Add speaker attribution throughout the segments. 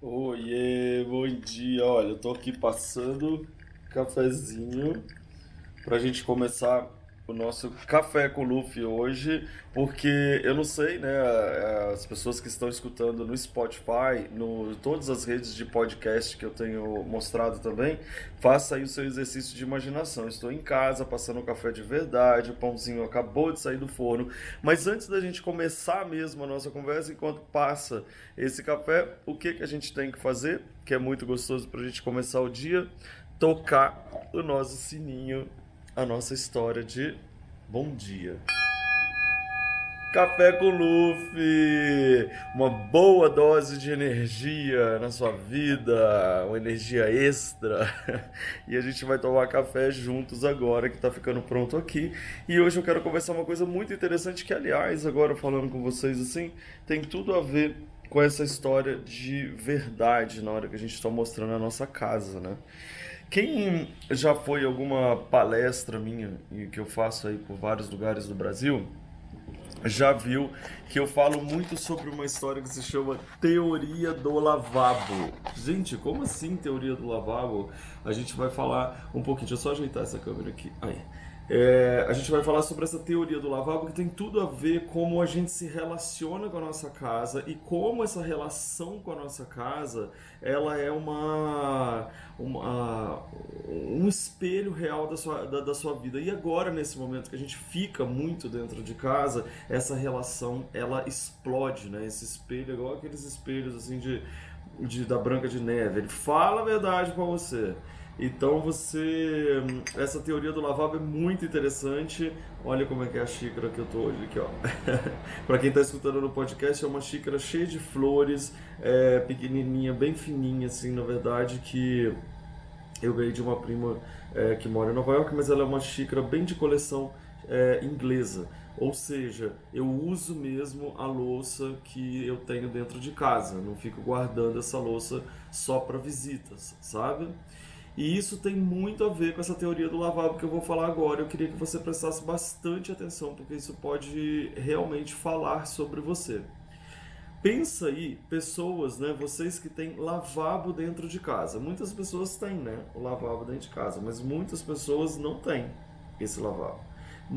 Speaker 1: Oiê, bom dia. Olha, eu tô aqui passando cafezinho pra gente começar o nosso café com Luffy hoje, porque eu não sei, né, as pessoas que estão escutando no Spotify, no todas as redes de podcast que eu tenho mostrado também, faça aí o seu exercício de imaginação. Estou em casa passando um café de verdade, o pãozinho acabou de sair do forno, mas antes da gente começar mesmo a nossa conversa, enquanto passa esse café, o que que a gente tem que fazer, que é muito gostoso para a gente começar o dia, tocar o nosso sininho a nossa história de bom dia. Café com Luffy, uma boa dose de energia na sua vida, uma energia extra. E a gente vai tomar café juntos agora que está ficando pronto aqui. E hoje eu quero conversar uma coisa muito interessante que, aliás, agora falando com vocês assim, tem tudo a ver com essa história de verdade na hora que a gente está mostrando a nossa casa, né? Quem já foi alguma palestra minha e que eu faço aí por vários lugares do Brasil, já viu que eu falo muito sobre uma história que se chama teoria do lavabo. Gente, como assim teoria do lavabo? A gente vai falar um pouquinho. Deixa eu só ajeitar essa câmera aqui. Aí. É, a gente vai falar sobre essa teoria do lavabo que tem tudo a ver como a gente se relaciona com a nossa casa e como essa relação com a nossa casa ela é uma, uma um espelho real da sua, da, da, sua vida. E agora, nesse momento que a gente fica muito dentro de casa, essa relação ela explode, né? Esse espelho é igual aqueles espelhos assim de, de da Branca de Neve. Ele fala a verdade para você. Então você. Essa teoria do lavabo é muito interessante. Olha como é que é a xícara que eu tô hoje aqui, ó. para quem está escutando no podcast, é uma xícara cheia de flores, é, pequenininha, bem fininha, assim, na verdade, que eu ganhei de uma prima é, que mora em Nova York, mas ela é uma xícara bem de coleção é, inglesa. Ou seja, eu uso mesmo a louça que eu tenho dentro de casa. Não fico guardando essa louça só para visitas, sabe? E isso tem muito a ver com essa teoria do lavabo que eu vou falar agora. Eu queria que você prestasse bastante atenção, porque isso pode realmente falar sobre você. Pensa aí, pessoas, né, vocês que têm lavabo dentro de casa. Muitas pessoas têm, né, o lavabo dentro de casa, mas muitas pessoas não têm esse lavabo.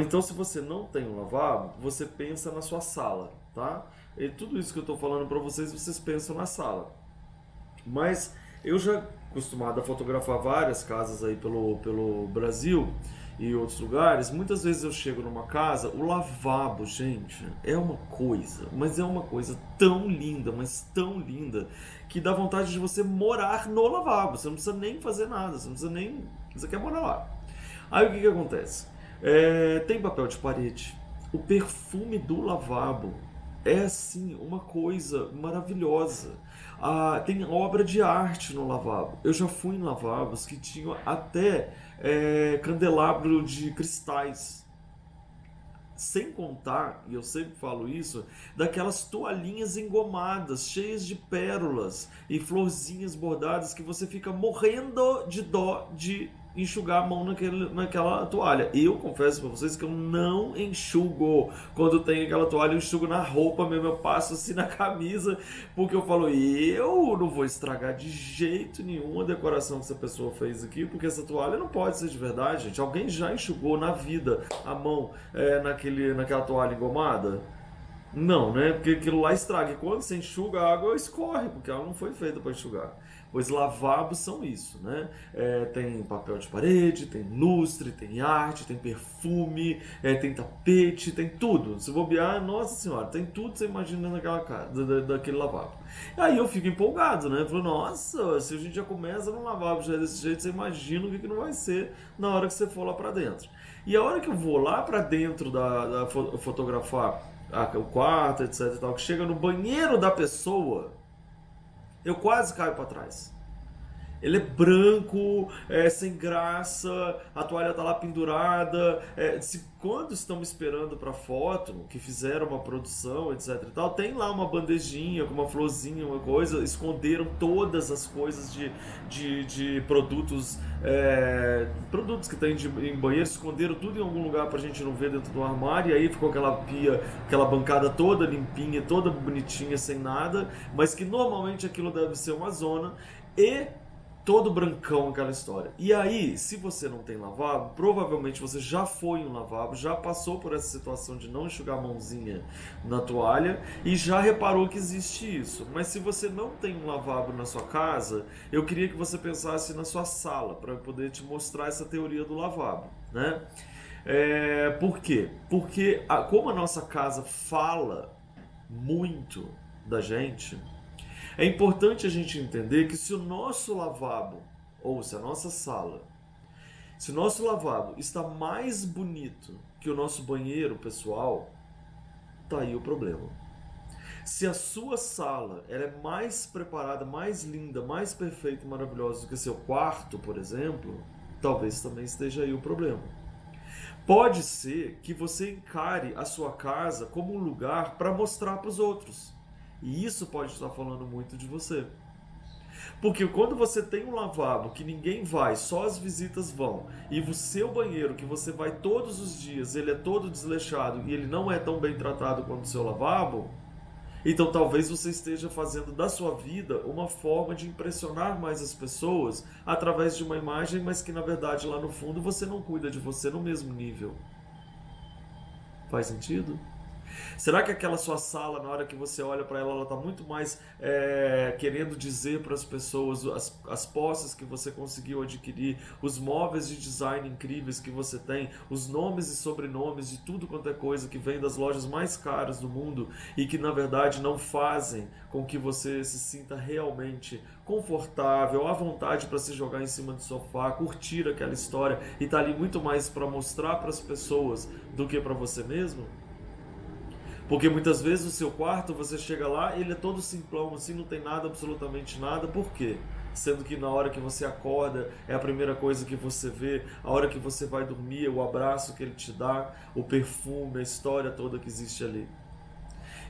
Speaker 1: Então, se você não tem um lavabo, você pensa na sua sala, tá? E tudo isso que eu estou falando para vocês, vocês pensam na sala. Mas eu já acostumado a fotografar várias casas aí pelo, pelo Brasil e outros lugares, muitas vezes eu chego numa casa, o lavabo, gente, é uma coisa, mas é uma coisa tão linda, mas tão linda, que dá vontade de você morar no lavabo. Você não precisa nem fazer nada, você não precisa nem. Você quer morar lá. Aí o que, que acontece? É, tem papel de parede, o perfume do lavabo é assim uma coisa maravilhosa. Ah, tem obra de arte no lavabo. Eu já fui em lavabos que tinham até é, candelabro de cristais. Sem contar, e eu sempre falo isso, daquelas toalhinhas engomadas, cheias de pérolas e florzinhas bordadas que você fica morrendo de dó de enxugar a mão naquele, naquela toalha. Eu confesso para vocês que eu não enxugo. Quando tem aquela toalha, eu enxugo na roupa mesmo, eu passo assim na camisa, porque eu falo, eu não vou estragar de jeito nenhum a decoração que essa pessoa fez aqui, porque essa toalha não pode ser de verdade, gente. Alguém já enxugou na vida a mão é, naquele, naquela toalha engomada? Não, né? Porque aquilo lá estraga. E quando você enxuga, a água escorre, porque ela não foi feita para enxugar. Pois lavabos são isso, né? É, tem papel de parede, tem lustre, tem arte, tem perfume, é, tem tapete, tem tudo. Se bobear, nossa senhora, tem tudo que você imagina naquela casa, da, daquele lavabo. Aí eu fico empolgado, né? Eu falo, nossa, se a gente já começa no lavabo já desse jeito, você imagina o que, que não vai ser na hora que você for lá para dentro. E a hora que eu vou lá para dentro da, da fotografar o quarto, etc tal, que chega no banheiro da pessoa, eu quase caio para trás. Ele é branco, é, sem graça, a toalha tá lá pendurada. É, se, quando estão esperando para foto, que fizeram uma produção, etc e tal, tem lá uma bandejinha com uma florzinha, uma coisa, esconderam todas as coisas de, de, de produtos, é, produtos que tem de, em banheiro, esconderam tudo em algum lugar pra gente não ver dentro do armário, e aí ficou aquela pia, aquela bancada toda limpinha, toda bonitinha, sem nada, mas que normalmente aquilo deve ser uma zona, e todo brancão aquela história. E aí, se você não tem lavabo, provavelmente você já foi em um lavabo, já passou por essa situação de não enxugar a mãozinha na toalha e já reparou que existe isso. Mas se você não tem um lavabo na sua casa, eu queria que você pensasse na sua sala para poder te mostrar essa teoria do lavabo, né? É, por quê? Porque a, como a nossa casa fala muito da gente, é importante a gente entender que se o nosso lavabo, ou se a nossa sala, se o nosso lavabo está mais bonito que o nosso banheiro pessoal, tá aí o problema. Se a sua sala ela é mais preparada, mais linda, mais perfeita e maravilhosa do que seu quarto, por exemplo, talvez também esteja aí o problema. Pode ser que você encare a sua casa como um lugar para mostrar para os outros. E isso pode estar falando muito de você. Porque quando você tem um lavabo que ninguém vai, só as visitas vão, e o seu banheiro que você vai todos os dias, ele é todo desleixado e ele não é tão bem tratado quanto o seu lavabo, então talvez você esteja fazendo da sua vida uma forma de impressionar mais as pessoas através de uma imagem, mas que na verdade lá no fundo você não cuida de você no mesmo nível. Faz sentido? Será que aquela sua sala, na hora que você olha para ela, ela está muito mais é, querendo dizer para as pessoas as, as posses que você conseguiu adquirir, os móveis de design incríveis que você tem, os nomes e sobrenomes de tudo quanto é coisa que vem das lojas mais caras do mundo e que na verdade não fazem com que você se sinta realmente confortável, à vontade para se jogar em cima do sofá, curtir aquela história e tá ali muito mais para mostrar para as pessoas do que para você mesmo? Porque muitas vezes o seu quarto, você chega lá, ele é todo simplão, assim, não tem nada, absolutamente nada. Por quê? Sendo que na hora que você acorda, é a primeira coisa que você vê, a hora que você vai dormir, o abraço que ele te dá, o perfume, a história toda que existe ali.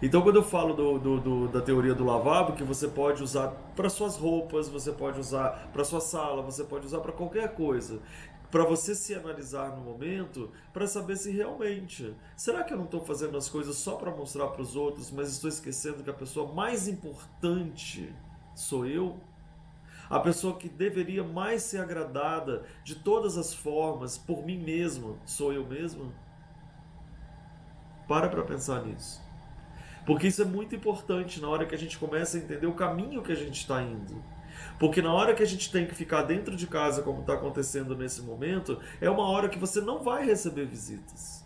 Speaker 1: Então, quando eu falo do, do, do, da teoria do lavabo, que você pode usar para suas roupas, você pode usar para sua sala, você pode usar para qualquer coisa, para você se analisar no momento, para saber se realmente, será que eu não estou fazendo as coisas só para mostrar para os outros, mas estou esquecendo que a pessoa mais importante sou eu? A pessoa que deveria mais ser agradada de todas as formas por mim mesmo, sou eu mesmo? Para para pensar nisso. Porque isso é muito importante na hora que a gente começa a entender o caminho que a gente está indo. Porque na hora que a gente tem que ficar dentro de casa, como está acontecendo nesse momento, é uma hora que você não vai receber visitas.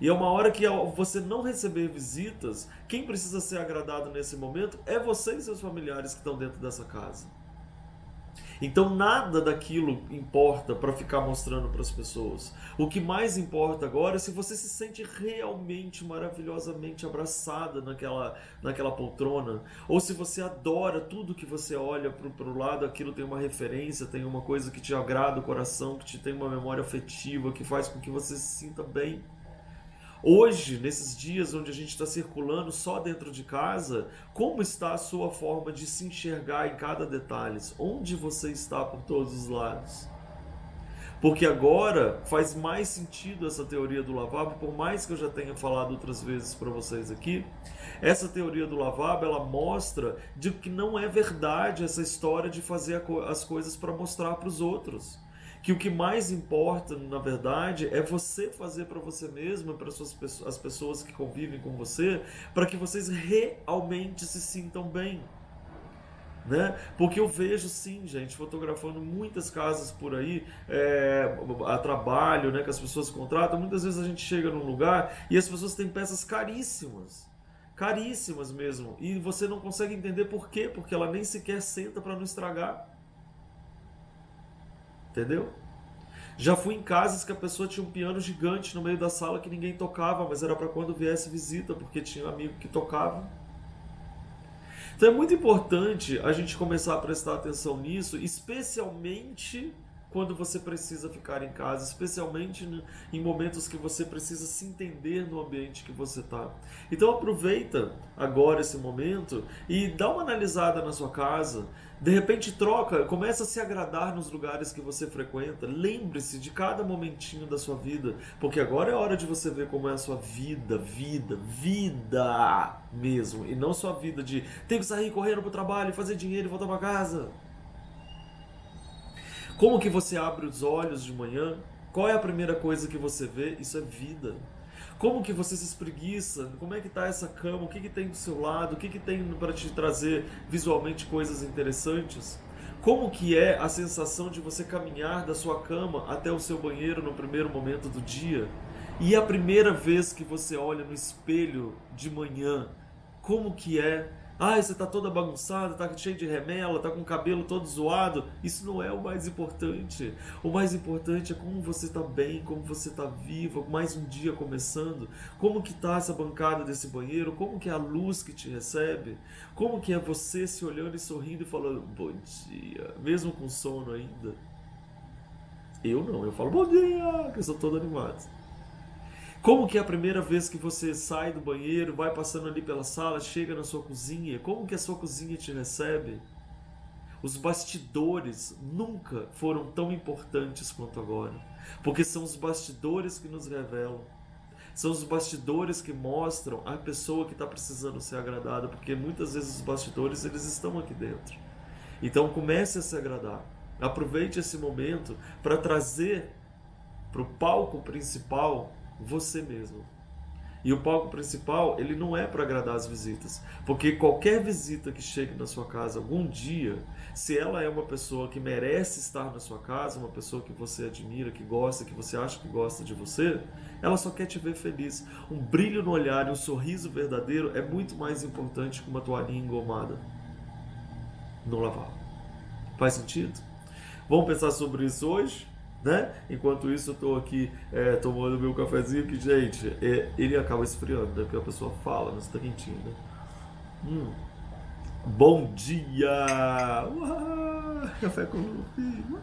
Speaker 1: E é uma hora que ao você não receber visitas, quem precisa ser agradado nesse momento é você e seus familiares que estão dentro dessa casa. Então nada daquilo importa para ficar mostrando para as pessoas. O que mais importa agora é se você se sente realmente maravilhosamente abraçada naquela, naquela poltrona, ou se você adora tudo que você olha para o lado, aquilo tem uma referência, tem uma coisa que te agrada o coração, que te tem uma memória afetiva, que faz com que você se sinta bem. Hoje, nesses dias onde a gente está circulando só dentro de casa, como está a sua forma de se enxergar em cada detalhe? Onde você está por todos os lados? Porque agora faz mais sentido essa teoria do lavabo, por mais que eu já tenha falado outras vezes para vocês aqui. Essa teoria do lavabo, ela mostra de que não é verdade essa história de fazer as coisas para mostrar para os outros que o que mais importa, na verdade, é você fazer para você mesmo, para as pessoas que convivem com você, para que vocês realmente se sintam bem. Né? Porque eu vejo sim, gente, fotografando muitas casas por aí, é, a trabalho, né, que as pessoas contratam. Muitas vezes a gente chega num lugar e as pessoas têm peças caríssimas, caríssimas mesmo, e você não consegue entender por quê, porque ela nem sequer senta para não estragar. Entendeu? Já fui em casas que a pessoa tinha um piano gigante no meio da sala que ninguém tocava, mas era para quando viesse visita, porque tinha um amigo que tocava. Então é muito importante a gente começar a prestar atenção nisso, especialmente quando você precisa ficar em casa, especialmente em momentos que você precisa se entender no ambiente que você está. Então aproveita agora esse momento e dá uma analisada na sua casa. De repente troca, começa a se agradar nos lugares que você frequenta. Lembre-se de cada momentinho da sua vida, porque agora é hora de você ver como é a sua vida, vida, vida mesmo, e não sua vida de tem que sair correndo para o trabalho, fazer dinheiro e voltar para casa. Como que você abre os olhos de manhã? Qual é a primeira coisa que você vê? Isso é vida. Como que você se espreguiça? Como é que está essa cama? O que, que tem do seu lado? O que, que tem para te trazer visualmente coisas interessantes? Como que é a sensação de você caminhar da sua cama até o seu banheiro no primeiro momento do dia? E a primeira vez que você olha no espelho de manhã, como que é Ai, você tá toda bagunçada, tá cheio de remela, tá com o cabelo todo zoado. Isso não é o mais importante. O mais importante é como você tá bem, como você tá viva, mais um dia começando. Como que tá essa bancada desse banheiro? Como que é a luz que te recebe? Como que é você se olhando e sorrindo e falando bom dia, mesmo com sono ainda? Eu não, eu falo bom dia, que eu sou todo animado. Como que é a primeira vez que você sai do banheiro, vai passando ali pela sala, chega na sua cozinha? Como que a sua cozinha te recebe? Os bastidores nunca foram tão importantes quanto agora, porque são os bastidores que nos revelam. São os bastidores que mostram a pessoa que está precisando ser agradada, porque muitas vezes os bastidores eles estão aqui dentro. Então comece a se agradar. Aproveite esse momento para trazer para o palco principal você mesmo. E o palco principal, ele não é para agradar as visitas, porque qualquer visita que chegue na sua casa algum dia, se ela é uma pessoa que merece estar na sua casa, uma pessoa que você admira, que gosta, que você acha que gosta de você, ela só quer te ver feliz. Um brilho no olhar e um sorriso verdadeiro é muito mais importante que uma toalhinha engomada no lavar. Faz sentido? Vamos pensar sobre isso hoje? Né? Enquanto isso eu estou aqui é, tomando meu cafezinho que, gente, é, ele acaba esfriando, né? Porque a pessoa fala, mas está quentinho, né? Hum. Bom dia! Uau! Café com filho.